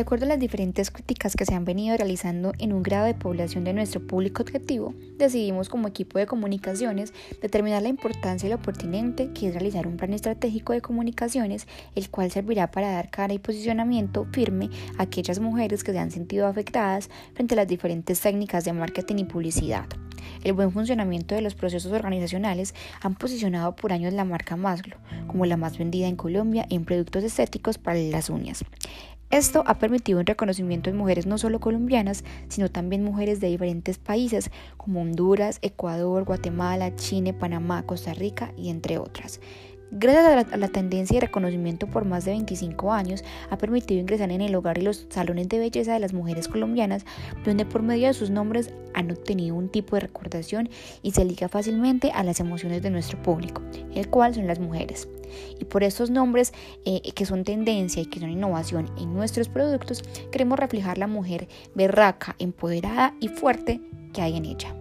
acuerdo a las diferentes críticas que se han venido realizando en un grado de población de nuestro público objetivo, decidimos como equipo de comunicaciones determinar la importancia y lo pertinente que es realizar un plan estratégico de comunicaciones, el cual servirá para dar cara y posicionamiento firme a aquellas mujeres que se han sentido afectadas frente a las diferentes técnicas de marketing y publicidad. El buen funcionamiento de los procesos organizacionales han posicionado por años la marca Maslow como la más vendida en Colombia en productos estéticos para las uñas. Esto ha permitido un reconocimiento en mujeres no solo colombianas, sino también mujeres de diferentes países como Honduras, Ecuador, Guatemala, Chile, Panamá, Costa Rica y entre otras. Gracias a la, tendencia y reconocimiento por más de 25 años, ha permitido ingresar en el hogar y los salones de belleza de las mujeres colombianas, donde por medio de sus nombres han obtenido un tipo de recordación y se liga fácilmente a las emociones de nuestro público, el cual son las mujeres. Y por estos nombres eh, que son tendencia y que son innovación en nuestros productos, queremos reflejar la mujer berraca, empoderada y fuerte que hay en ella.